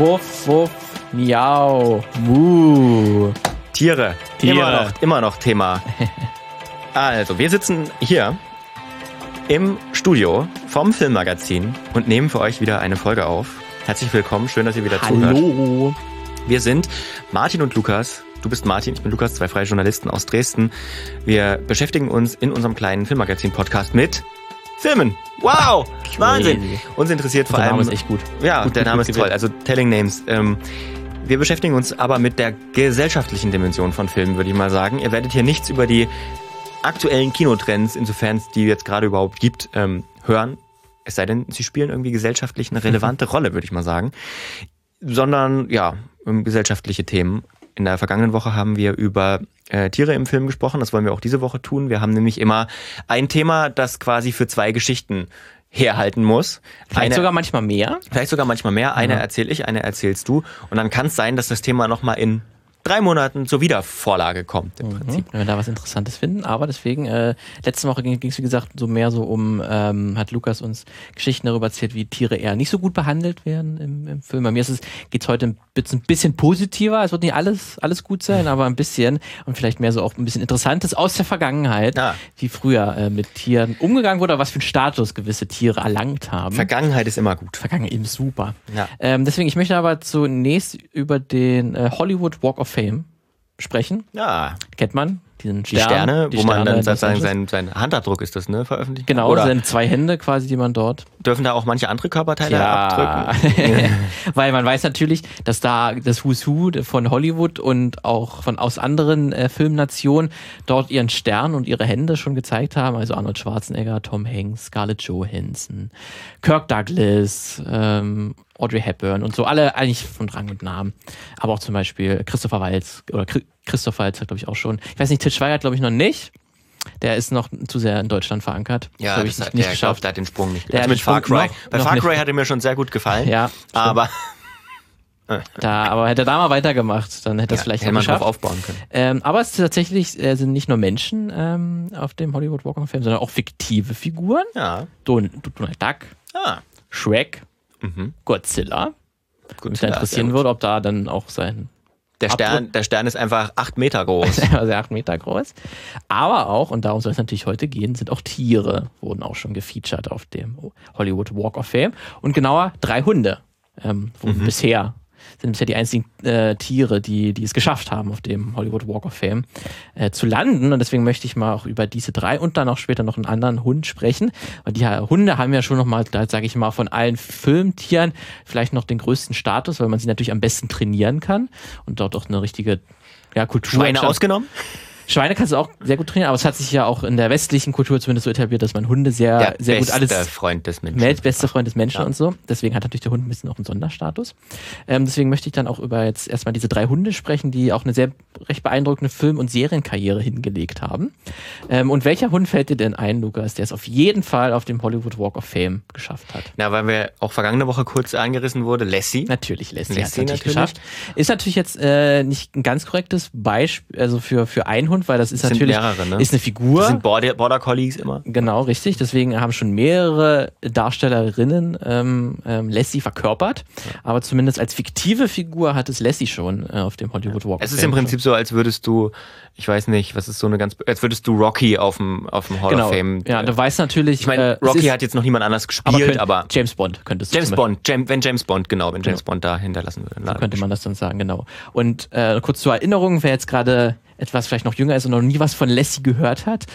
Wuff, wuff, miau, mu. Tiere. Tiere. Immer noch, immer noch Thema. Also, wir sitzen hier im Studio vom Filmmagazin und nehmen für euch wieder eine Folge auf. Herzlich willkommen, schön, dass ihr wieder zuhört. Hallo. Wir sind Martin und Lukas. Du bist Martin, ich bin Lukas, zwei freie Journalisten aus Dresden. Wir beschäftigen uns in unserem kleinen Filmmagazin-Podcast mit Filmen. Wow, Wahnsinn. Uns interessiert vor Der allem Name ist echt gut. ja, Gut, der Name ist toll. Also Telling Names. Ähm, wir beschäftigen uns aber mit der gesellschaftlichen Dimension von Filmen, würde ich mal sagen. Ihr werdet hier nichts über die aktuellen Kinotrends, insofern es die jetzt gerade überhaupt gibt, ähm, hören. Es sei denn, sie spielen irgendwie gesellschaftlich eine relevante Rolle, würde ich mal sagen. Sondern ja, ähm, gesellschaftliche Themen. In der vergangenen Woche haben wir über äh, Tiere im Film gesprochen. Das wollen wir auch diese Woche tun. Wir haben nämlich immer ein Thema, das quasi für zwei Geschichten herhalten muss. Vielleicht Eine- sogar manchmal mehr. Vielleicht sogar manchmal mehr. Eine erzähle ich, eine erzählst du. Und dann kann es sein, dass das Thema nochmal in drei Monaten zur Wiedervorlage kommt, im Prinzip. Wenn wir da was Interessantes finden. Aber deswegen, äh, letzte Woche ging es, wie gesagt, so mehr so um, ähm, hat Lukas uns Geschichten darüber erzählt, wie Tiere eher nicht so gut behandelt werden im, im Film. Bei mir ist es, geht's heute ein bisschen, ein bisschen positiver. Es wird nicht alles, alles gut sein, aber ein bisschen. Und vielleicht mehr so auch ein bisschen Interessantes aus der Vergangenheit, Ja. wie früher äh, mit Tieren umgegangen wurde, was für einen Status gewisse Tiere erlangt haben. Vergangenheit ist immer gut. Vergangen eben super. Ja. Ähm, deswegen, ich möchte aber zunächst über den äh, Hollywood Walk of Fame sprechen. Ja, Kennt man? Diesen die Stern, Sterne, die wo man Sterne dann in Los sozusagen Angeles. sein, sein Handabdruck ist das, ne, veröffentlicht. Genau, Oder das sind zwei Hände quasi, die man dort. dürfen da auch manche andere Körperteile Ja, abdrücken? weil man weiß natürlich, dass da das Who's Who von Hollywood und auch von aus anderen äh, Filmnationen dort ihren Stern und ihre Hände schon gezeigt haben. Also Arnold Schwarzenegger, Tom Hanks, Scarlett Johansson, Kirk Douglas, ähm, Audrey Hepburn und so alle eigentlich von Rang und Namen. Aber auch zum Beispiel Christopher Waltz oder Chri- Christoph Waltz hat glaube ich auch schon. Ich weiß nicht, Til Schweiger glaube ich noch nicht. Der ist noch zu sehr in Deutschland verankert. Ja, Glaub das ich hat, nicht der, geschafft. der hat den Sprung nicht. Der Also mit Far Cry. noch- Bei noch Far. Cry hat er mir schon sehr gut gefallen. Ja, aber Da, aber hätte er da mal weitergemacht, dann hätte er es ja, vielleicht hätte man drauf aufbauen können. Ähm, aber es ist tatsächlich äh, sind nicht nur Menschen ähm, auf dem Hollywood Walk of Fame, sondern auch fiktive Figuren. Ja. Don Donald Duck, Ah. Shrek, Mhm. Godzilla. Gut, Mich interessieren würde, ob da dann auch sein Der Stern, der Stern ist einfach acht Meter groß. also acht Meter groß. Aber auch, und darum soll es natürlich heute gehen, sind auch Tiere, wurden auch schon gefeatured auf dem Hollywood Walk of Fame. Und genauer drei Hunde ähm, wurden bisher sind bisher die einzigen äh, Tiere, die, die es geschafft haben, auf dem Hollywood Walk of Fame äh, zu landen. Und deswegen möchte ich mal auch über diese drei und dann auch später noch einen anderen Hund sprechen. Weil die Hunde haben ja schon nochmal, da sage ich mal, von allen Filmtieren vielleicht noch den größten Status, weil man sie natürlich am besten trainieren kann und dort auch eine richtige ja, Kultur. Schweine ausgenommen? Schweine kannst du auch sehr gut trainieren, aber es hat sich ja auch in der westlichen Kultur zumindest so etabliert, dass man Hunde sehr, Der sehr gut beste alles Freund des Menschen. Meld, bester Freund des Menschen Ja. und so. Deswegen hat natürlich der Hund ein bisschen auch einen Sonderstatus. Ähm, deswegen möchte ich dann auch über jetzt erstmal diese drei Hunde sprechen, die auch eine sehr recht beeindruckende Film- und Serienkarriere hingelegt haben. Ähm, und welcher Hund fällt dir denn ein, Lukas, der es auf jeden Fall auf dem Hollywood Walk of Fame geschafft hat? Na, weil wir auch vergangene Woche kurz angerissen wurde, Lassie. Natürlich, Leslie, Lassie hat es natürlich, natürlich. geschafft. Ist natürlich jetzt äh, nicht ein ganz korrektes Beispiel, also für, für einen Hund, weil das ist Das natürlich mehrere, ne? ist eine Figur. Das sind Border, Border Collies immer. Genau, richtig. Deswegen haben schon mehrere Darstellerinnen ähm, ähm, Lassie verkörpert. Aber zumindest als fiktive Figur hat es Lassie schon äh, auf dem Hollywood Walk. Es ist im Prinzip so, als würdest du, ich weiß nicht, was ist so eine ganz, als würdest du Rocky auf dem, auf dem Hall Genau. of Fame. Ja, du weißt natürlich. ich meine, äh, es Rocky ist- hat jetzt noch niemand anders aber, gespielt, könnt- aber, James Bond könntest du James Bond, Jam, wenn James Bond, genau, wenn James Bond da hinterlassen würde. So könnte man das dann sagen, genau. Und äh, kurz zur Erinnerung, wer jetzt gerade etwas vielleicht noch jünger ist und noch nie was von Lassie gehört hat,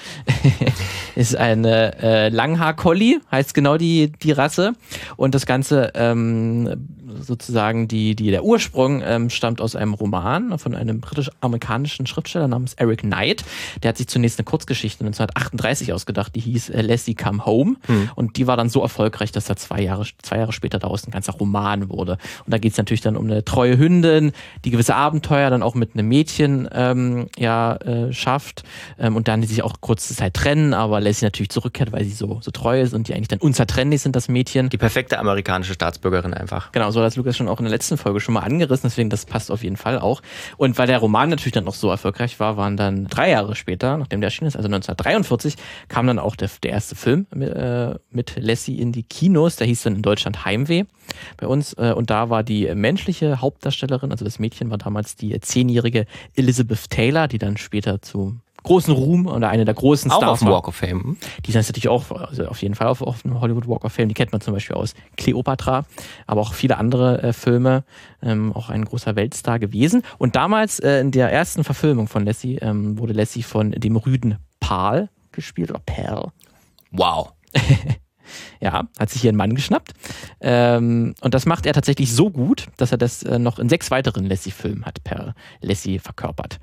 ist eine äh, Langhaar-Collie, heißt genau die, die Rasse. Und das Ganze ähm, sozusagen, die, die, der Ursprung ähm, stammt aus einem Roman von einem britisch-amerikanischen Schriftsteller namens Eric Knight. Der hat sich zunächst eine Kurzgeschichte 1938 ausgedacht, die hieß äh, Lassie Come Home. Und die war dann so erfolgreich, dass da zwei Jahre, zwei Jahre später daraus ein ganzer Roman wurde. Und da geht es natürlich dann um eine treue Hündin, die gewisse Abenteuer dann auch mit einem Mädchen ähm, ja, äh, schafft ähm, und dann die sich auch kurze Zeit trennen, aber Lassie natürlich zurückkehrt, weil sie so, so treu ist und die eigentlich dann unzertrennlich sind, das Mädchen. Die perfekte amerikanische Staatsbürgerin einfach. Genau, so hat Lukas schon auch in der letzten Folge schon mal angerissen, deswegen das passt auf jeden Fall auch. Und weil der Roman natürlich dann noch so erfolgreich war, waren dann drei Jahre später, nachdem der erschienen ist, also 1943, kam dann auch der, der erste Film mit, äh, mit Lassie in die Kinos. Der hieß dann in Deutschland Heimweh bei uns. Äh, und da war die menschliche Hauptdarstellerin, also das Mädchen war damals die zehnjährige Elizabeth Taylor, die dann später zu großen Ruhm oder eine der großen Auch Stars auf dem. Walk of Fame. Die sind natürlich auch also auf jeden Fall auf, auf dem Hollywood Walk of Fame. Die kennt man zum Beispiel aus Cleopatra, aber auch viele andere äh, Filme. Ähm, auch ein großer Weltstar gewesen. Und damals äh, in der ersten Verfilmung von Lassie ähm, wurde Lassie von dem Rüden Pal gespielt oder Perl. Wow. Ja, hat sich hier einen Mann geschnappt. Ähm, und das macht er tatsächlich so gut, dass er das äh, noch in sechs weiteren Lassie-Filmen hat per Lassie verkörpert.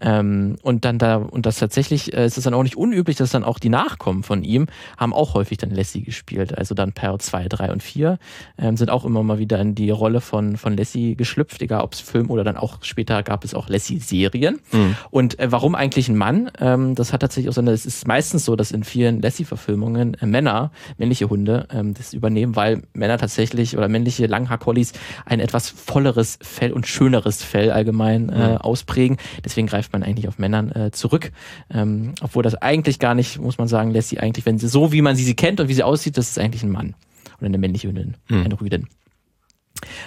Ähm, und dann da, und das tatsächlich äh, ist es dann auch nicht unüblich, dass dann auch die Nachkommen von ihm haben auch häufig dann Lassie gespielt. Also dann Per 2, 3 und 4 ähm, sind auch immer mal wieder in die Rolle von, von Lassie geschlüpft, egal ob es Film oder dann auch später gab es auch Lassie-Serien. Mhm. Und äh, warum eigentlich ein Mann? Ähm, das hat tatsächlich auch seine, es ist meistens so, dass in vielen Lassie-Verfilmungen äh, Männer, männliche Hunde, ähm, das übernehmen, weil Männer tatsächlich oder männliche Langhaar-Collies ein etwas volleres Fell und schöneres Fell allgemein äh, ausprägen. Deswegen greift man eigentlich auf Männern äh, zurück. Ähm, obwohl das eigentlich gar nicht, muss man sagen, Lassie eigentlich, wenn sie so, wie man sie, sie kennt und wie sie aussieht, das ist eigentlich ein Mann. Oder eine männliche Hündin, eine Rüdin.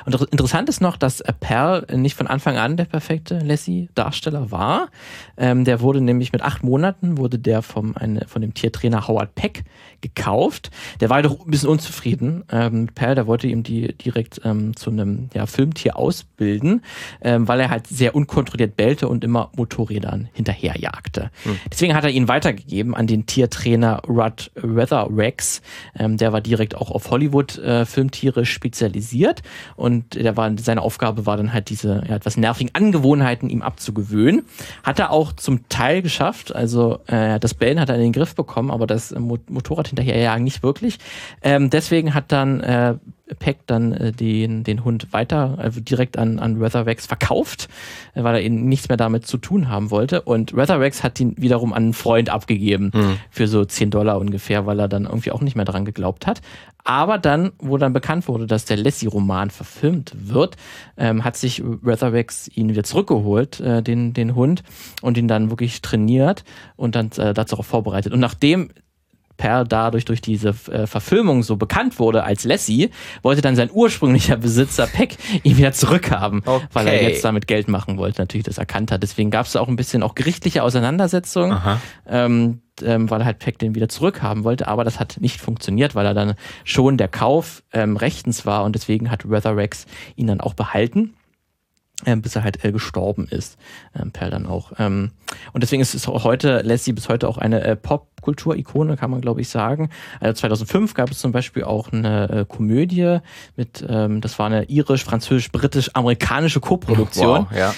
Und inter- interessant ist noch, dass äh, Pearl nicht von Anfang an der perfekte Lassie-Darsteller war. Ähm, der wurde nämlich mit acht Monaten, wurde der vom, eine, von dem Tiertrainer Howard Peck gekauft. Der war doch ein bisschen unzufrieden ähm, mit Pearl. Der wollte ihm die direkt ähm, zu einem ja, Filmtier ausbilden, ähm, weil er halt sehr unkontrolliert bellte und immer Motorrädern hinterherjagte. Deswegen hat er ihn weitergegeben an den Tiertrainer Rudd Weatherwax. Ähm, der war direkt auch auf Hollywood-Filmtiere spezialisiert. Und der war, seine Aufgabe war dann halt diese ja, etwas nervigen Angewohnheiten ihm abzugewöhnen. Hat er auch zum Teil geschafft. Also äh, das Bellen hat er in den Griff bekommen, aber das Mo- Motorrad hinterherjagen nicht wirklich. Ähm, deswegen hat dann äh, Peck dann äh, den, den Hund weiter, also direkt an, an Weatherwax verkauft, äh, weil er eben nichts mehr damit zu tun haben wollte. Und Weatherwax hat ihn wiederum an einen Freund abgegeben für so 10 Dollar ungefähr, weil er dann irgendwie auch nicht mehr dran geglaubt hat. Aber dann, wo dann bekannt wurde, dass der Lassie-Roman verfilmt wird, ähm, hat sich Weatherwax ihn wieder zurückgeholt, äh, den, den Hund, und ihn dann wirklich trainiert und dann äh, dazu auch vorbereitet. Und nachdem Per dadurch durch diese äh, Verfilmung so bekannt wurde als Lassie, wollte dann sein ursprünglicher Besitzer Peck ihn wieder zurückhaben, weil er Okay. jetzt damit Geld machen wollte, natürlich das erkannt hat. Deswegen gab es auch ein bisschen auch gerichtliche Auseinandersetzungen, ähm, ähm, weil er halt Peck den wieder zurückhaben wollte, aber das hat nicht funktioniert, weil er dann schon der Kauf ähm, rechtens war und deswegen hat Weatherwax ihn dann auch behalten ähm, bis er halt äh, gestorben ist. Ähm, Perl dann auch. Ähm, und deswegen ist es heute, Lassie bis heute auch eine äh, Popkultur-Ikone, kann man glaube ich sagen. Also 2005 gab es zum Beispiel auch eine äh, Komödie mit, ähm, das war eine irisch, französisch, britisch, amerikanische Co-Produktion. Wow, ja.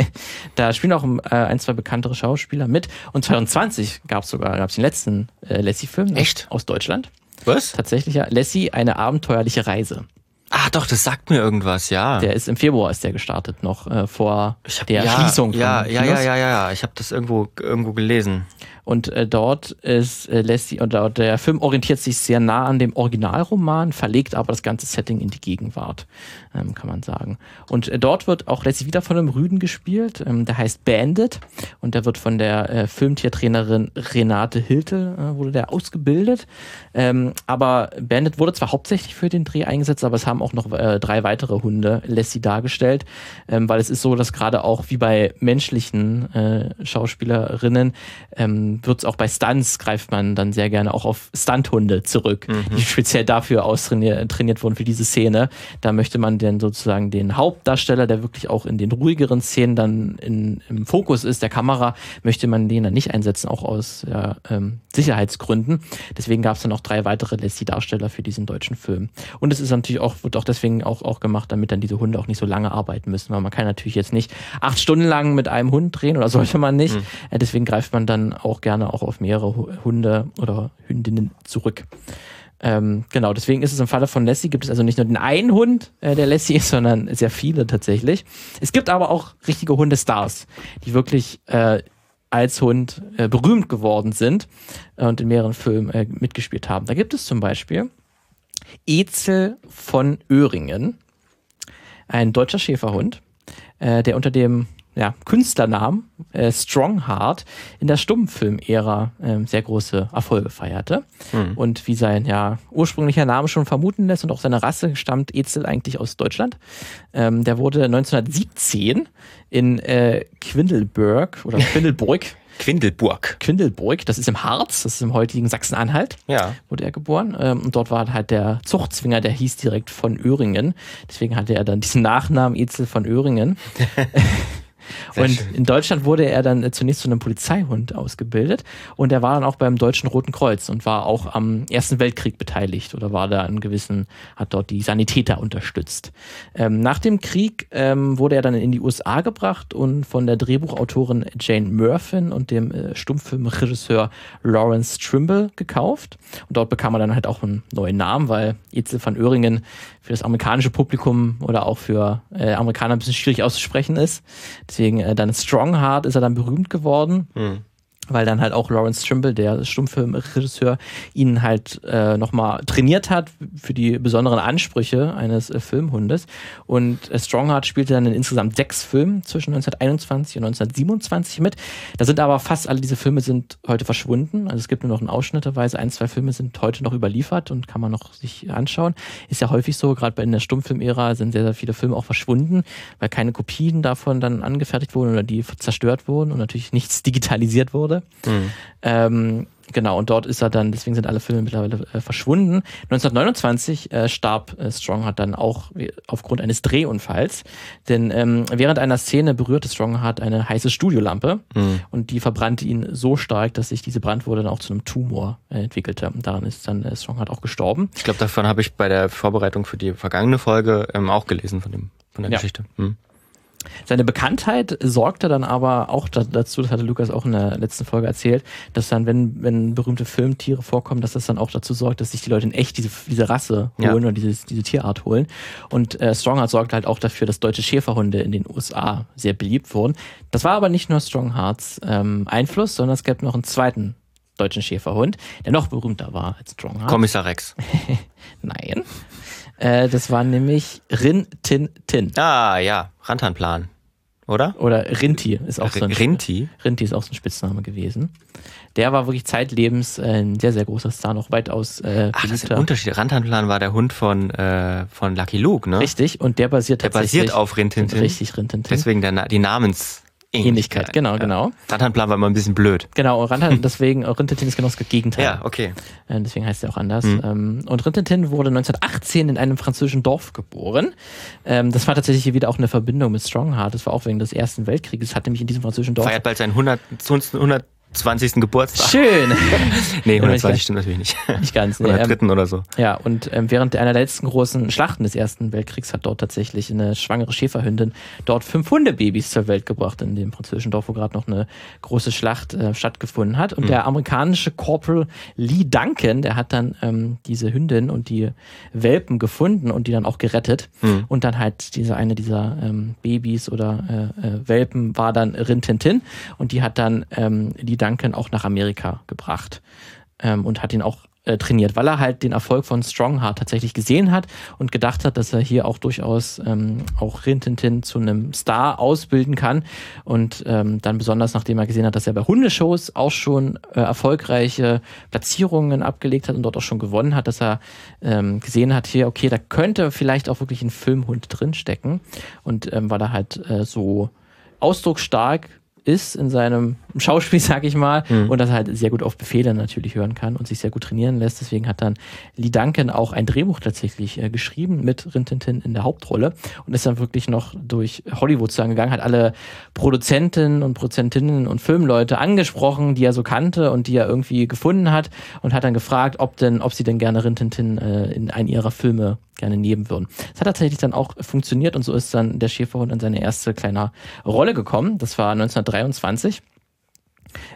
da spielen auch äh, ein, zwei bekanntere Schauspieler mit. Und 2020 gab es sogar, gab es den letzten äh, Lassie-Film Echt? aus Deutschland. Was? Tatsächlich ja, Lassie, eine abenteuerliche Reise. Ah, doch, das sagt mir irgendwas, ja. Der ist im Februar ist der gestartet, noch äh, vor Ich hab, der ja, Schließung. von Ja, ja, ja, ja, ja, ja. Ich habe das irgendwo, irgendwo gelesen. Und äh, dort ist äh, Lassie, und dort, der Film orientiert sich sehr nah an dem Originalroman, verlegt aber das ganze Setting in die Gegenwart, ähm, kann man sagen. Und äh, dort wird auch Lassie wieder von einem Rüden gespielt, ähm, der heißt Bandit und der wird von der äh, Filmtiertrainerin Renate Hiltel, äh, wurde der ausgebildet. Ähm, aber Bandit wurde zwar hauptsächlich für den Dreh eingesetzt, aber es haben auch noch äh, drei weitere Hunde Lassie dargestellt, ähm, weil es ist so, dass gerade auch wie bei menschlichen äh, Schauspielerinnen ähm, wird es auch bei Stunts greift man dann sehr gerne auch auf Stunthunde zurück, die speziell dafür austrainiert trainiert wurden für diese Szene. Da möchte man dann sozusagen den Hauptdarsteller, der wirklich auch in den ruhigeren Szenen dann in, im Fokus ist, der Kamera, möchte man den dann nicht einsetzen, auch aus ja, ähm, Sicherheitsgründen. Deswegen gab es dann auch drei weitere Lassie-Darsteller für diesen deutschen Film. Und es ist natürlich auch, wird auch deswegen auch, auch gemacht, damit dann diese Hunde auch nicht so lange arbeiten müssen, weil man kann natürlich jetzt nicht acht Stunden lang mit einem Hund drehen oder sollte man nicht. Äh, deswegen greift man dann auch gerne auch auf mehrere Hu- Hunde oder Hündinnen zurück. Ähm, genau, deswegen ist es im Falle von Lassie gibt es also nicht nur den einen Hund, äh, der Lassie ist, sondern sehr viele tatsächlich. Es gibt aber auch richtige Hundestars, die wirklich äh, als Hund äh, berühmt geworden sind äh, und in mehreren Filmen äh, mitgespielt haben. Da gibt es zum Beispiel Ezel von Öhringen. ein deutscher Schäferhund, äh, der unter dem ja, Künstlernamen äh, Strongheart in der Stummfilm-Ära äh, sehr große Erfolge feierte. Mhm. Und wie sein ja, ursprünglicher Name schon vermuten lässt und auch seine Rasse stammt Ezel eigentlich aus Deutschland. Ähm, der wurde 1917 in äh, Quindelburg oder Quindelburg Quindelburg. Quindelburg, das ist im Harz, das ist im heutigen Sachsen-Anhalt. Ja. Wurde er geboren. Ähm, und dort war halt der Zuchtzwinger, der hieß direkt von Öhringen. Deswegen hatte er dann diesen Nachnamen Ezel von Öhringen. Sehr und schön. in Deutschland wurde er dann zunächst zu einem Polizeihund ausgebildet und er war dann auch beim Deutschen Roten Kreuz und war auch am Ersten Weltkrieg beteiligt oder war da in gewissen, hat dort die Sanitäter unterstützt. Ähm, nach dem Krieg ähm, wurde er dann in die USA gebracht und von der Drehbuchautorin Jane Murfin und dem äh, Stummfilmregisseur Lawrence Trimble gekauft. Und dort bekam er dann halt auch einen neuen Namen, weil Etzel van Öhringen für das amerikanische Publikum oder auch für äh, Amerikaner ein bisschen schwierig auszusprechen ist. Deswegen äh, dann Strongheart ist er dann berühmt geworden. Mhm weil dann halt auch Lawrence Trimble, der Stummfilmregisseur, ihn halt äh, nochmal trainiert hat für die besonderen Ansprüche eines äh, Filmhundes. Und äh, Strongheart spielte dann in insgesamt sechs Filmen zwischen 1921 und 1927 mit. Da sind aber fast alle diese Filme sind heute verschwunden. Also es gibt nur noch in Ausschnitteweise ein, zwei Filme sind heute noch überliefert und kann man noch sich anschauen. Ist ja häufig so, gerade in der Stummfilmära sind sehr, sehr viele Filme auch verschwunden, weil keine Kopien davon dann angefertigt wurden oder die zerstört wurden und natürlich nichts digitalisiert wurde. Mhm. Ähm, genau, und dort ist er dann, deswegen sind alle Filme mittlerweile äh, verschwunden. 1929 äh, starb äh, Strongheart dann auch aufgrund eines Drehunfalls, denn ähm, während einer Szene berührte Strongheart eine heiße Studiolampe mhm. und die verbrannte ihn so stark, dass sich diese Brandwurde dann auch zu einem Tumor äh, entwickelte. Und daran ist dann äh, Strongheart auch gestorben. Ich glaube, davon habe ich bei der Vorbereitung für die vergangene Folge ähm, auch gelesen von dem von der ja. Geschichte. Mhm. Seine Bekanntheit sorgte dann aber auch dazu, das hatte Lukas auch in der letzten Folge erzählt, dass dann, wenn, wenn berühmte Filmtiere vorkommen, dass das dann auch dazu sorgt, dass sich die Leute in echt diese, diese Rasse holen ja. oder diese, diese Tierart holen. Und äh, Strongheart sorgte halt auch dafür, dass deutsche Schäferhunde in den USA sehr beliebt wurden. Das war aber nicht nur Stronghearts ähm, Einfluss, sondern es gab noch einen zweiten deutschen Schäferhund, der noch berühmter war als Strongheart. Kommissar Rex. Nein. Äh, das war nämlich Rin Tin Tin. Ah, ja, Rantanplan. Oder? Oder Rinti ist auch so ein Rinti? Rinti ist auch so ein Spitzname gewesen. Der war wirklich zeitlebens äh, ein sehr, sehr großer Star, noch weitaus äh, Ach, das ist ein Unterschied. Rantanplan war der Hund von, äh, von Lucky Luke, ne? Richtig, und der basiert der tatsächlich... Der basiert auf Rintintin. Richtig, Rintintin. Deswegen der, die Namens... Ähnlichkeit, genau, ja. genau. Rantanplan war immer ein bisschen blöd. Genau, Rantan, deswegen, Rintintin ist genau das Gegenteil. Ja, okay. Äh, deswegen heißt er auch anders. Mhm. Und Rintintin wurde 1918 in einem französischen Dorf geboren. Ähm, das war tatsächlich hier wieder auch eine Verbindung mit Strongheart. Das war auch wegen des Ersten Weltkrieges. Hat nämlich in diesem französischen Dorf. Feiert bald seinen 100, 100 20. Geburtstag. Schön. nee, 120 stimmt natürlich nicht. Nicht ganz. Nee, oder dritten ähm, oder so. Ja, und ähm, während einer der letzten großen Schlachten des Ersten Weltkriegs hat dort tatsächlich eine schwangere Schäferhündin dort fünf Hundebabys zur Welt gebracht in dem französischen Dorf, wo gerade noch eine große Schlacht äh, stattgefunden hat. Und mhm. der amerikanische Corporal Lee Duncan, der hat dann ähm, diese Hündin und die Welpen gefunden und die dann auch gerettet. Mhm. Und dann halt diese eine dieser ähm, Babys oder äh, äh, Welpen war dann Rintintin und die hat dann ähm, die Duncan auch nach Amerika gebracht ähm, und hat ihn auch äh, trainiert, weil er halt den Erfolg von Strongheart tatsächlich gesehen hat und gedacht hat, dass er hier auch durchaus ähm, auch Rintintin zu einem Star ausbilden kann. Und ähm, dann besonders nachdem er gesehen hat, dass er bei Hundeshows auch schon äh, erfolgreiche Platzierungen abgelegt hat und dort auch schon gewonnen hat, dass er ähm, gesehen hat, hier, okay, da könnte vielleicht auch wirklich ein Filmhund drinstecken. Und ähm, weil er halt äh, so ausdrucksstark ist in seinem Schauspiel, sag ich mal, mhm. und dass er halt sehr gut auf Befehle natürlich hören kann und sich sehr gut trainieren lässt. Deswegen hat dann Lee Duncan auch ein Drehbuch tatsächlich äh, geschrieben mit Rintintin in der Hauptrolle und ist dann wirklich noch durch Hollywood sozusagen gegangen, hat alle Produzenten und Produzentinnen und Filmleute angesprochen, die er so kannte und die er irgendwie gefunden hat und hat dann gefragt, ob denn, ob sie denn gerne Rintintin äh, in einen ihrer Filme gerne nehmen würden. Das hat tatsächlich dann auch funktioniert und so ist dann der Schäferhund in seine erste kleine Rolle gekommen. Das war 1923.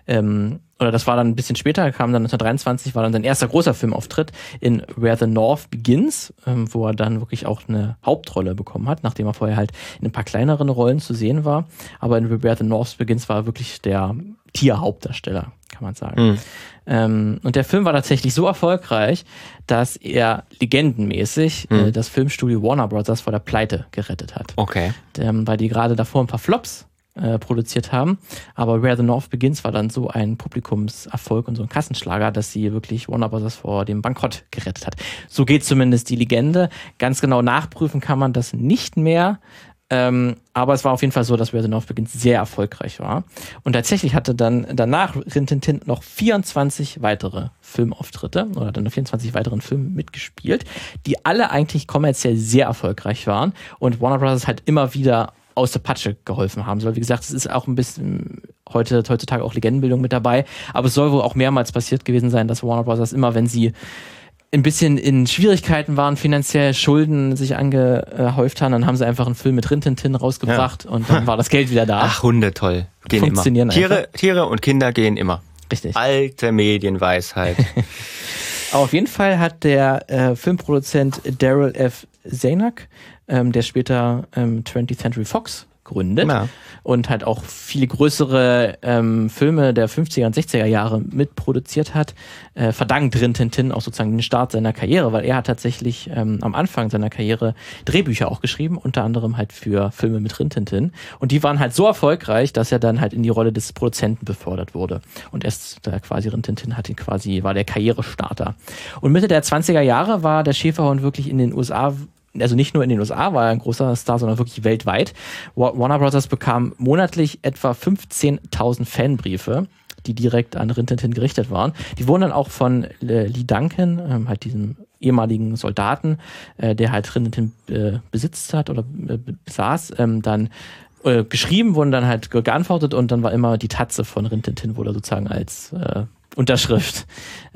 Ähm, oder das war dann ein bisschen später, kam dann 1923, war dann sein erster großer Filmauftritt in Where the North Begins, ähm, wo er dann wirklich auch eine Hauptrolle bekommen hat, nachdem er vorher halt in ein paar kleineren Rollen zu sehen war. Aber in Where the North Begins war er wirklich der Tierhauptdarsteller, kann man sagen. Mhm. Ähm, und der Film war tatsächlich so erfolgreich, dass er legendenmäßig mhm. äh, das Filmstudio Warner Bros. vor der Pleite gerettet hat. Okay. Ähm, weil die gerade davor ein paar Flops äh, produziert haben. Aber Where the North Begins war dann so ein Publikumserfolg und so ein Kassenschlager, dass sie wirklich Warner Bros. vor dem Bankrott gerettet hat. So geht zumindest die Legende. Ganz genau nachprüfen kann man das nicht mehr. Ähm, aber es war auf jeden Fall so, dass Where the North Begins sehr erfolgreich war. Und tatsächlich hatte dann danach Rintintin noch 24 weitere Filmauftritte oder dann 24 weiteren Filmen mitgespielt, die alle eigentlich kommerziell sehr erfolgreich waren und Warner Bros. halt immer wieder aus der Patsche geholfen haben soll. Wie gesagt, es ist auch ein bisschen heute, heutzutage auch Legendenbildung mit dabei, aber es soll wohl auch mehrmals passiert gewesen sein, dass Warner Bros. immer, wenn sie ein bisschen in Schwierigkeiten waren, finanziell Schulden sich angehäuft haben, dann haben sie einfach einen Film mit Rintintin rausgebracht ja. und dann war das Geld wieder da. Ach, Hunde, toll. Gehen Funktionieren immer. Tiere, Tiere und Kinder gehen immer. Richtig. Alte Medienweisheit. auf jeden Fall hat der äh, Filmproduzent Daryl F. Zanuck, ähm, der später ähm, 20th Century Fox gründet ja. und halt auch viele größere ähm, Filme der 50er und 60er Jahre mitproduziert hat, äh, verdankt Rin Tintin auch sozusagen den Start seiner Karriere, weil er hat tatsächlich ähm, am Anfang seiner Karriere Drehbücher auch geschrieben, unter anderem halt für Filme mit Rin Tintin und die waren halt so erfolgreich, dass er dann halt in die Rolle des Produzenten befördert wurde und erst da quasi Rin hat ihn quasi, war der Karrierestarter. Und Mitte der 20er Jahre war der Schäferhund wirklich in den USA also nicht nur in den USA war er ein großer Star, sondern wirklich weltweit. Warner Bros. bekam monatlich etwa 15.000 Fanbriefe die direkt an Rintintin gerichtet waren. Die wurden dann auch von äh, Lee Duncan, ähm, halt diesem ehemaligen Soldaten, äh, der halt Rintintin äh, besitzt hat oder äh, besaß, ähm, dann äh, geschrieben, wurden dann halt geantwortet und dann war immer die Tatze von Rintintin wurde sozusagen als Unterschrift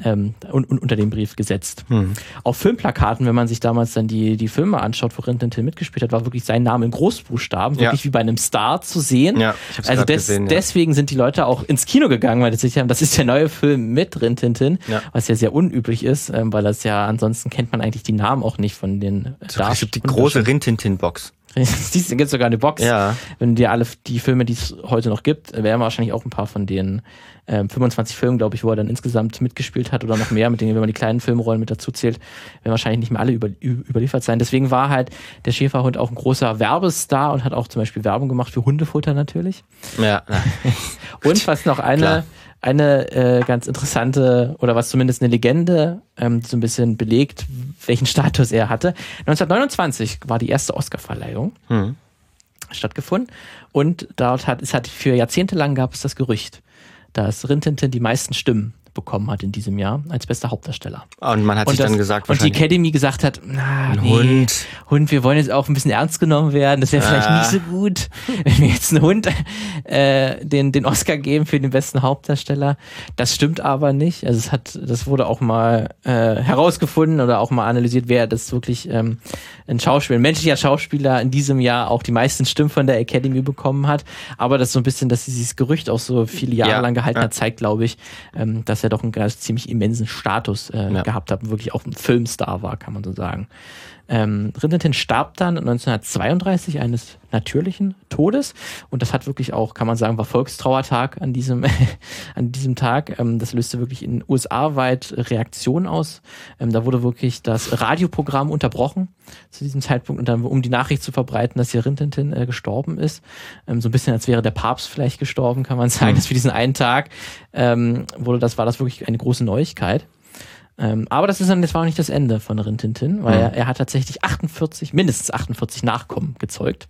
ähm, und, und unter dem Brief gesetzt. Hm. Auf Filmplakaten, wenn man sich damals dann die, die Filme anschaut, wo Rin Tintin mitgespielt hat, war wirklich sein Name in Großbuchstaben, wirklich ja. wie bei einem Star zu sehen. Ja, also des, gesehen, ja. deswegen sind die Leute auch ins Kino gegangen, weil sie sich haben, das ist der neue Film mit Rin Tintin, ja. was ja sehr unüblich ist, ähm, weil das ja ansonsten kennt man eigentlich die Namen auch nicht von den so, Darstellern. Die große Rin Tintin Box. Siehst du, gibt sogar eine Box. Ja. Wenn du dir alle die Filme, die es heute noch gibt, wären wahrscheinlich auch ein paar von den ähm, 25 Filmen, glaube ich, wo er dann insgesamt mitgespielt hat oder noch mehr, mit denen, wenn man die kleinen Filmrollen mit dazu zählt, werden wahrscheinlich nicht mehr alle über, überliefert sein. Deswegen war halt der Schäferhund auch ein großer Werbestar und hat auch zum Beispiel Werbung gemacht für Hundefutter natürlich. Ja. und was noch eine, Klar eine äh, ganz interessante oder was zumindest eine Legende, ähm, so ein bisschen belegt, welchen Status er hatte. 1929 war die erste Oscarverleihung mhm. stattgefunden und dort hat es hat für Jahrzehnte lang gab es das Gerücht, dass Rintintin die meisten Stimmen bekommen hat in diesem Jahr als bester Hauptdarsteller. Und man hat und sich das, dann gesagt, und die Academy gesagt hat, na, nee, Hund. Hund, wir wollen jetzt auch ein bisschen ernst genommen werden. Das wäre ah. vielleicht nicht so gut, wenn wir jetzt einen Hund äh, den den Oscar geben für den besten Hauptdarsteller. Das stimmt aber nicht. Also es hat, das wurde auch mal äh, herausgefunden oder auch mal analysiert, wer das wirklich ähm, ein Schauspieler, ein menschlicher Schauspieler in diesem Jahr auch die meisten Stimmen von der Academy bekommen hat. Aber das so ein bisschen, dass dieses Gerücht auch so viele Jahre ja, lang gehalten ja. hat, zeigt, glaube ich, ähm, dass er doch einen ganz ziemlich immensen Status äh, ja. gehabt hat, wirklich auch ein Filmstar war, kann man so sagen. Ähm, Rintintin starb dann 1932 eines natürlichen Todes und das hat wirklich auch, kann man sagen, war Volkstrauertag an diesem, an diesem Tag. Ähm, das löste wirklich in USA weit Reaktionen aus. Ähm, da wurde wirklich das Radioprogramm unterbrochen zu diesem Zeitpunkt und dann, um die Nachricht zu verbreiten, dass hier Rintintin äh, gestorben ist. Ähm, so ein bisschen als wäre der Papst vielleicht gestorben, kann man sagen, mhm. dass für diesen einen Tag ähm, wurde das, war das wirklich eine große Neuigkeit. Ähm, aber das ist dann, das war auch nicht das Ende von Rintintin, weil mhm. er, er hat tatsächlich 48, mindestens 48 Nachkommen gezeugt.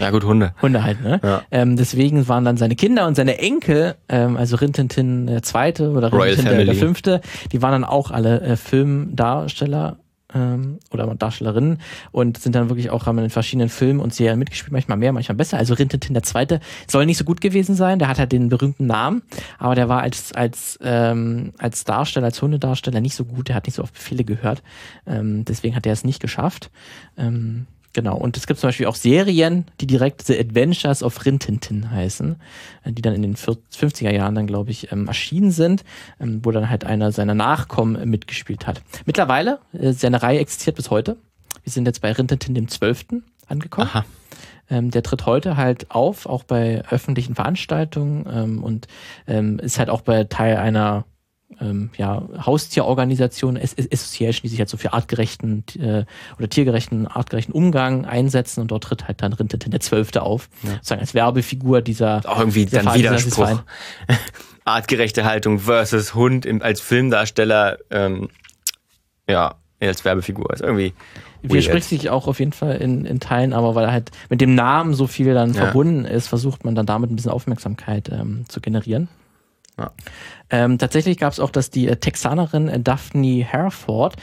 Ja gut, Hunde. Hunde halt, ne? Ja. Ähm, deswegen waren dann seine Kinder und seine Enkel, ähm, also Rintintin der Zweite oder Rintintin der, der, Fünfte, die waren dann auch alle äh, Filmdarsteller ähm, oder Darstellerinnen und sind dann wirklich auch haben in verschiedenen Filmen und Serien mitgespielt, manchmal mehr, manchmal besser. Also Rintintin der Zweite soll nicht so gut gewesen sein, der hat halt den berühmten Namen, aber der war als, als, ähm, als Darsteller, als Hundedarsteller nicht so gut, der hat nicht so oft Befehle gehört. Ähm, deswegen hat er es nicht geschafft. Ähm, Genau, und es gibt zum Beispiel auch Serien, die direkt The Adventures of Rintintin heißen, äh, die dann in den 50er Jahren dann, glaube ich, ähm, erschienen sind, ähm, wo dann halt einer seiner Nachkommen äh, mitgespielt hat. Mittlerweile, äh, seine Reihe existiert bis heute. Wir sind jetzt bei Rintintin dem 12. angekommen. Aha. Ähm, der tritt heute halt auf, auch bei öffentlichen Veranstaltungen ähm, und ähm, ist halt auch bei Teil einer ähm, ja, Haustierorganisation, Association, die sich halt so für artgerechten äh, oder tiergerechten, artgerechten Umgang einsetzen und dort tritt halt dann Rintintin der Zwölfte auf, ja. sozusagen als Werbefigur dieser. Auch irgendwie dieser dann Widerspruch. Artgerechte Haltung versus Hund im, als Filmdarsteller, ähm, ja, als Werbefigur ist irgendwie. Widerspricht sich auch auf jeden Fall in, in Teilen, aber weil er halt mit dem Namen so viel dann ja. verbunden ist, versucht man dann damit ein bisschen Aufmerksamkeit ähm, zu generieren. Ja. Ähm, tatsächlich gab es auch, dass die äh, Texanerin äh, Daphne Hereford,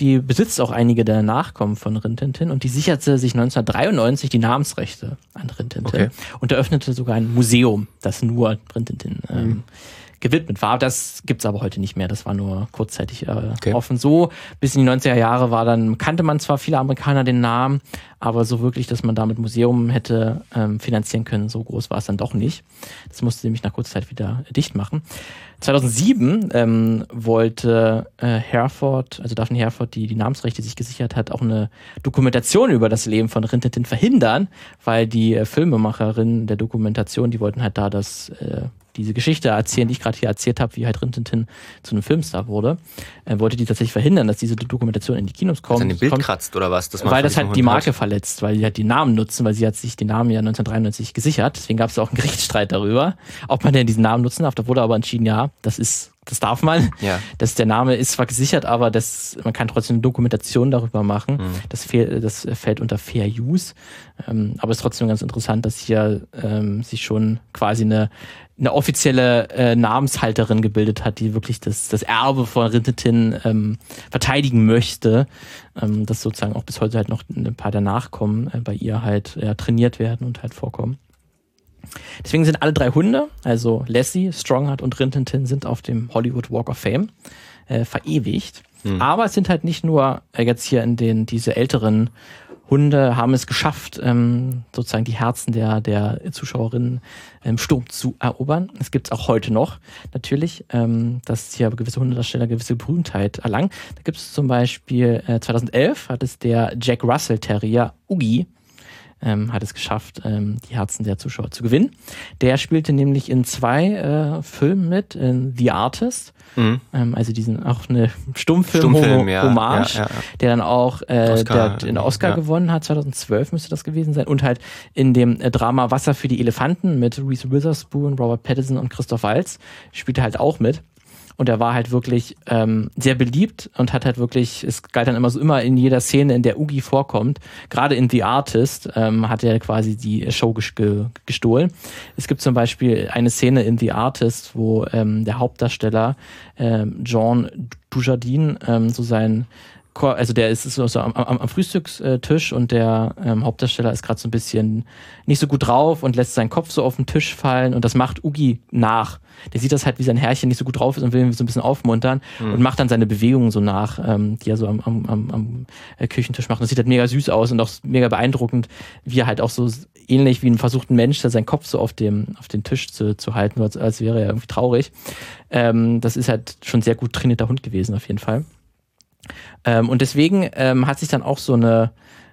die besitzt auch einige der Nachkommen von Rintintin und die sicherte sich 1993 die Namensrechte an Rintintin okay. und eröffnete sogar ein Museum, das nur Rintintin ähm, mhm gewidmet war. Das gibt's aber heute nicht mehr. Das war nur kurzzeitig äh, okay. offen. So bis in die 90er Jahre war dann, kannte man zwar viele Amerikaner den Namen, aber so wirklich, dass man damit Museum hätte ähm, finanzieren können, so groß war es dann doch nicht. Das musste nämlich nach kurzer Zeit wieder dicht machen. 2007 ähm, wollte äh, Herford, also Daphne Herford, die die Namensrechte sich gesichert hat, auch eine Dokumentation über das Leben von Rintintin verhindern, weil die äh, Filmemacherin der Dokumentation, die wollten halt da das äh, diese Geschichte erzählen, die ich gerade hier erzählt habe, wie halt Rintintin zu einem Filmstar wurde, äh, wollte die tatsächlich verhindern, dass diese Dokumentation in die Kinos kommt. Dass an dem Bild kommt, kratzt oder was? weil das halt die Marke hat. verletzt, weil die halt die Namen nutzen, weil sie hat sich den Namen ja 1993 gesichert. Deswegen gab es auch einen Gerichtsstreit darüber, ob man denn diesen Namen nutzen darf. Da wurde aber entschieden, ja, das ist das darf man. Ja. Das, der Name ist zwar gesichert, aber das, man kann trotzdem eine Dokumentation darüber machen. Mhm. Das, fehl, das fällt unter Fair Use. Ähm, aber es ist trotzdem ganz interessant, dass hier ähm, sich schon quasi eine, eine offizielle äh, Namenshalterin gebildet hat, die wirklich das, das Erbe von Rintetin ähm, verteidigen möchte. Ähm, dass sozusagen auch bis heute halt noch ein paar der Nachkommen äh, bei ihr halt ja, trainiert werden und halt vorkommen. Deswegen sind alle drei Hunde, also Lassie, Strongheart und Rintintin, sind auf dem Hollywood Walk of Fame äh, verewigt. Hm. Aber es sind halt nicht nur äh, jetzt hier in den diese älteren Hunde haben es geschafft, ähm, sozusagen die Herzen der, der Zuschauerinnen im Sturm zu erobern. Es gibt es auch heute noch, natürlich, ähm, dass hier gewisse Hundedarsteller gewisse Berühmtheit erlangen. Da gibt es zum Beispiel äh, 2011 hat es der Jack Russell Terrier Ugi ähm, hat es geschafft, ähm, die Herzen der Zuschauer zu gewinnen. Der spielte nämlich in zwei äh, Filmen mit, in The Artist, mhm. ähm, also diesen auch eine Stummfilm-Hommage, ja, ja, ja, der dann auch äh, Oscar, der, den Oscar gewonnen hat, 2012 müsste das gewesen sein, und halt in dem äh, Drama Wasser für die Elefanten mit Reese Witherspoon, Robert Pattinson und Christoph Waltz spielte halt auch mit. Und er war halt wirklich ähm, sehr beliebt und hat halt wirklich, es galt dann immer so immer in jeder Szene, in der Ugi vorkommt, gerade in The Artist, ähm, hat er quasi die Show gestohlen. Es gibt zum Beispiel eine Szene in The Artist, wo ähm, der Hauptdarsteller ähm, John Dujardin ähm, so sein also der ist so, am, am, am, Frühstückstisch und der ähm, Hauptdarsteller ist gerade so ein bisschen nicht so gut drauf und lässt seinen Kopf so auf den Tisch fallen und das macht Ugi nach. Der sieht das halt, wie sein Herrchen nicht so gut drauf ist und will ihn so ein bisschen aufmuntern mhm. und macht dann seine Bewegungen so nach, ähm, die er so am, am, am, am äh, Küchentisch macht. Das sieht halt mega süß aus und auch mega beeindruckend, wie er halt auch so ähnlich wie ein versuchten Mensch, der seinen Kopf so auf dem auf den Tisch zu, zu halten, als, als wäre er irgendwie traurig. Ähm, das ist halt schon sehr gut trainierter Hund gewesen auf jeden Fall. Ähm, und deswegen ähm, hat sich dann auch so eine,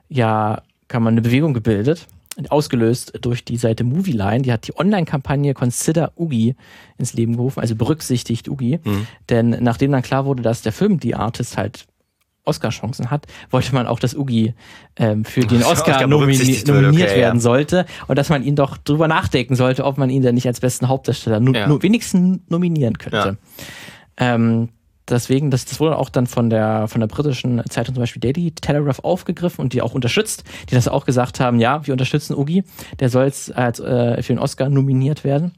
ja, kann man eine Bewegung gebildet, ausgelöst durch die Seite Movieline. Die hat die Online-Kampagne Consider Ugi ins Leben gerufen, also berücksichtigt Ugi. Mhm. Denn nachdem dann klar wurde, dass der Film The Artist halt Oscar-Chancen hat, wollte man auch, dass Ugi ähm, für den Oscar, Oscar nomini nominiert okay, werden ja. sollte und dass man ihn doch drüber nachdenken sollte, ob man ihn denn nicht als besten Hauptdarsteller nur, ja. nur wenigstens nominieren könnte. Ja. Ähm, deswegen, das, das wurde auch dann von der, von der britischen Zeitung zum Beispiel Daily Telegraph aufgegriffen und die auch unterstützt, die das auch gesagt haben, ja, wir unterstützen Ugi, der soll jetzt als, äh, für den Oscar nominiert werden.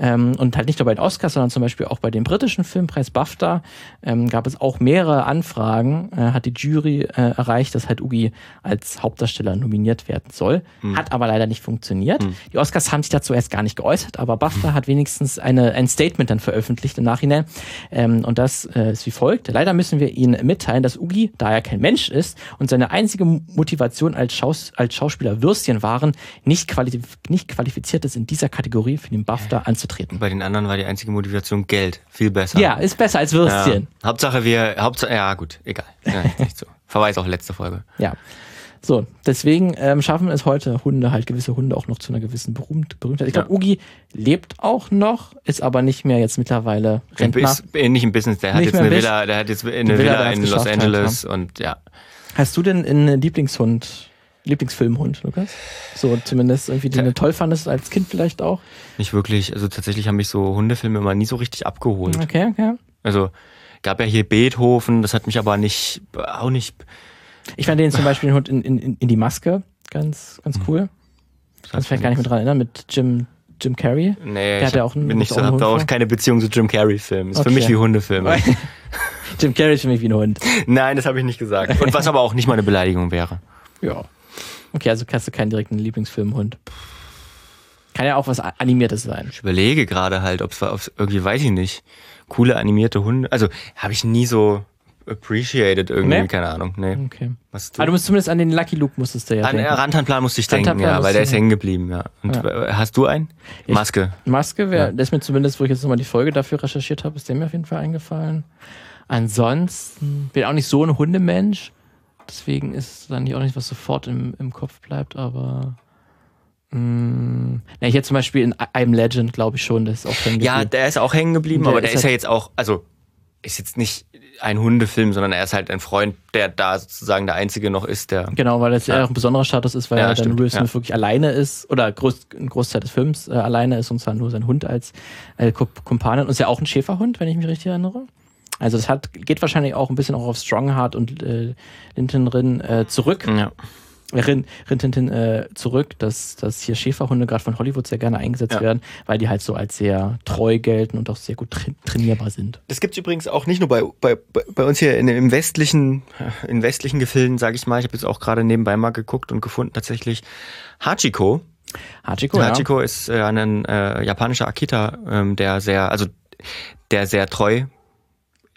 Ähm, und halt nicht nur bei den Oscars, sondern zum Beispiel auch bei dem britischen Filmpreis BAFTA ähm, gab es auch mehrere Anfragen, äh, hat die Jury äh, erreicht, dass halt Ugi als Hauptdarsteller nominiert werden soll. Mhm. Hat aber leider nicht funktioniert. Mhm. Die Oscars haben sich dazu erst gar nicht geäußert, aber BAFTA mhm. hat wenigstens eine, ein Statement dann veröffentlicht im Nachhinein. Ähm, und das äh, ist wie folgt. Leider müssen wir Ihnen mitteilen, dass Ugi, da er kein Mensch ist und seine einzige Motivation als, Schaus als Schauspieler Würstchen waren, nicht, qualif nicht qualifiziert ist, in dieser Kategorie für den BAFTA anzutreten anzutreten. Bei den anderen war die einzige Motivation Geld. Viel besser. Ja, ist besser als Würstchen. Ja. Hauptsache wir, Hauptsache, ja gut, egal. Ja, nicht so. Verweis auf letzte Folge. Ja. So, deswegen ähm, schaffen es heute Hunde, halt gewisse Hunde auch noch zu einer gewissen Berühmt Berühmtheit. Ich glaube, Ja. Ugi lebt auch noch, ist aber nicht mehr jetzt mittlerweile Rentner. Ist, äh, nicht im Business, der hat Nicht jetzt eine Villa, der hat jetzt eine Villa, Villa, in Los geschafft halt, Angeles und ja. Hast du denn einen Lieblingshund, Lieblingsfilmhund, Lukas? So zumindest irgendwie, den du toll fandest als Kind vielleicht auch? Nicht wirklich. Also tatsächlich haben mich so Hundefilme immer nie so richtig abgeholt. Okay, okay. Also gab ja hier Beethoven, das hat mich aber nicht, auch nicht. Ich fand den zum Beispiel den Hund in, in, in die Maske ganz, ganz cool. Kannst vielleicht gar nicht mehr dran erinnern, mit Jim, Jim Carrey. Nee, Der hat ich ja auch einen- bin nicht so, hab da auch keine Beziehung zu Jim Carrey-Filmen. Ist für Okay. mich wie Hundefilme. Jim Carrey ist für mich wie ein Hund. Nein, das habe ich nicht gesagt. Und was aber auch nicht mal eine Beleidigung wäre. Ja. Okay, also hast du keinen direkten Lieblingsfilmhund. Kann ja auch was Animiertes sein. Ich überlege gerade halt, ob es irgendwie, weiß ich nicht, coole animierte Hunde. Also habe ich nie so appreciated irgendwie, Nee? keine Ahnung. Nee. Okay. Was Aber du musst zumindest an den Lucky Luke musstest du ja An äh, denken. Rantanplan musste ich denken, ja, weil der ist du- hängen geblieben, ja. Und äh, hast du einen? Ich- Maske. Maske, wär, Ja. das ist mir zumindest, wo ich jetzt nochmal die Folge dafür recherchiert habe, ist der mir auf jeden Fall eingefallen. Ansonsten bin ich auch nicht so ein Hundemensch. Deswegen ist es dann auch nicht, was sofort im, im Kopf bleibt, aber. Mh, na, ich hätte zum Beispiel in I'm Legend, glaube ich schon, das ist auch hängen Ja, geblieben. der ist auch hängen geblieben, Der aber der ist ist ja halt- jetzt auch, also ist jetzt nicht ein Hundefilm, sondern er ist halt ein Freund, der da sozusagen der Einzige noch ist, der. Genau, weil das ja Ja. auch ein besonderer Status ist, weil Ja, er dann Will Smith ja. wirklich alleine ist oder groß, ein Großteil des Films äh, alleine ist und zwar nur sein Hund als äh, Kump- Kumpan und ist ja auch ein Schäferhund, wenn ich mich richtig erinnere. Also es hat, geht wahrscheinlich auch ein bisschen auch auf Strongheart und äh, Linton Rin äh, zurück. Ja. Äh, Rin, Rin Tintin äh, zurück, dass, dass hier Schäferhunde gerade von Hollywood sehr gerne eingesetzt Ja. werden, weil die halt so als sehr treu gelten und auch sehr gut tra trainierbar sind. Das gibt's übrigens auch nicht nur bei, bei, bei bei uns hier in, im westlichen, in westlichen Gefilden, sage ich mal. Ich habe jetzt auch gerade nebenbei mal geguckt und gefunden tatsächlich Hachiko. Hachiko, ja. Hachiko ist äh, ein äh, japanischer Akita, ähm, der sehr, also der sehr treu,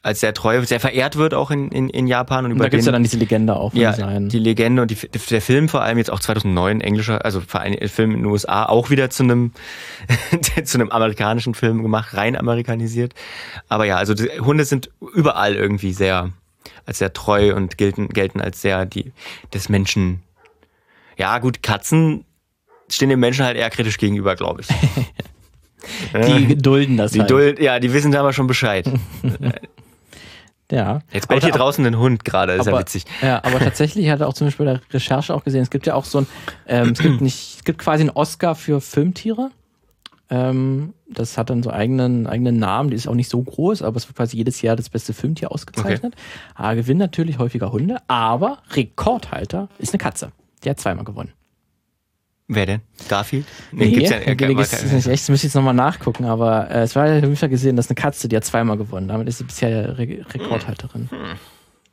als sehr treu, sehr verehrt wird auch in, in, in Japan und Und über da gibt's den, ja dann diese Legende auch ja, seinen. die Legende und die, der Film vor allem jetzt auch 2009 englischer, also vor allem Film in den USA auch wieder zu einem zu einem amerikanischen Film gemacht, rein amerikanisiert. Aber ja, also Hunde sind überall irgendwie sehr als sehr treu und gelten gelten als sehr die des Menschen. Ja, gut, Katzen stehen dem Menschen halt eher kritisch gegenüber, glaube ich. die dulden das Die halt. Duld, ja, die wissen da aber schon Bescheid. ja. Jetzt bellt hier draußen ein Hund gerade, ist ja aber, witzig. Ja, aber tatsächlich hatte auch zum Beispiel bei der Recherche auch gesehen, es gibt ja auch so ein, ähm, es gibt nicht, es gibt quasi einen Oscar für Filmtiere. Ähm, das hat dann so eigenen, eigenen Namen, die ist auch nicht so groß, aber es wird quasi jedes Jahr das beste Filmtier ausgezeichnet. Ah, gewinnen natürlich häufiger Hunde, aber Rekordhalter ist eine Katze. Die hat zweimal gewonnen. Wer denn? Garfield? Nee, gibt's ja, nee, kann- das ist nicht echt, das müsste ich jetzt nochmal nachgucken, aber äh, es war ja auf gesehen, dass eine Katze, die hat zweimal gewonnen. Damit ist sie bisher Re Rekordhalterin.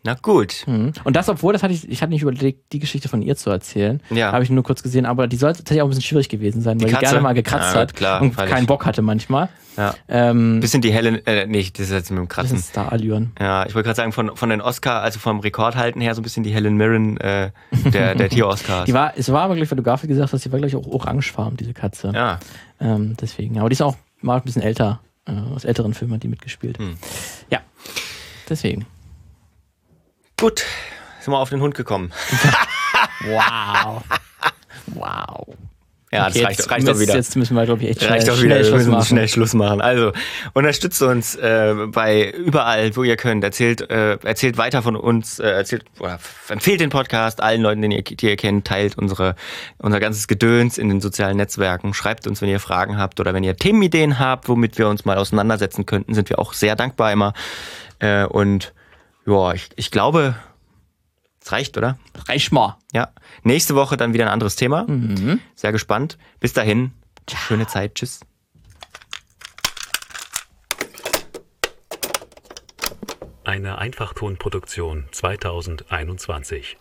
Na gut. Mhm. Und das, obwohl, das hatte ich, ich hatte nicht überlegt, die Geschichte von ihr zu erzählen. Ja. Habe ich nur kurz gesehen, aber die sollte tatsächlich auch ein bisschen schwierig gewesen sein, weil die Katze? gerne mal gekratzt Ja, hat klar, und freilich. keinen Bock hatte manchmal. Ja. Ähm, Bisschen die Helen, äh, nee, das ist jetzt mit dem das Kratzen. Star-Allüren. Ja, ich wollte gerade sagen, von, von den Oscar, also vom Rekordhalten her, so ein bisschen die Helen Mirren äh, der, der Tier-Oscars. Die war, es war aber gleich, weil du Garfield gesagt hast, die war gleich auch orangefarben, diese Katze. Ja. Ähm, deswegen. Aber die ist auch mal ein bisschen älter. Äh, aus älteren Filmen hat die mitgespielt. Hm. Ja. Deswegen. Gut, sind wir auf den Hund gekommen. Wow. wow. Ja, Okay, das reicht, jetzt reicht doch wieder. Jetzt müssen wir, glaube ich, echt schnell, Reicht doch wieder, schnell wir Schluss müssen machen. schnell Schluss machen. Also, unterstützt uns äh, bei überall, wo ihr könnt. Erzählt, äh, erzählt weiter von uns, äh, erzählt oder empfehlt den Podcast allen Leuten, den ihr, die ihr kennt, teilt unsere, unser ganzes Gedöns in den sozialen Netzwerken. Schreibt uns, wenn ihr Fragen habt oder wenn ihr Themenideen habt, womit wir uns mal auseinandersetzen könnten, sind wir auch sehr dankbar immer. Äh, und ja, ich, ich glaube, es reicht, oder? Reich mal. Ja. Nächste Woche dann wieder ein anderes Thema. Mhm. Sehr gespannt. Bis dahin. Schöne Zeit. Tschüss. Eine Einfachtonproduktion 2021.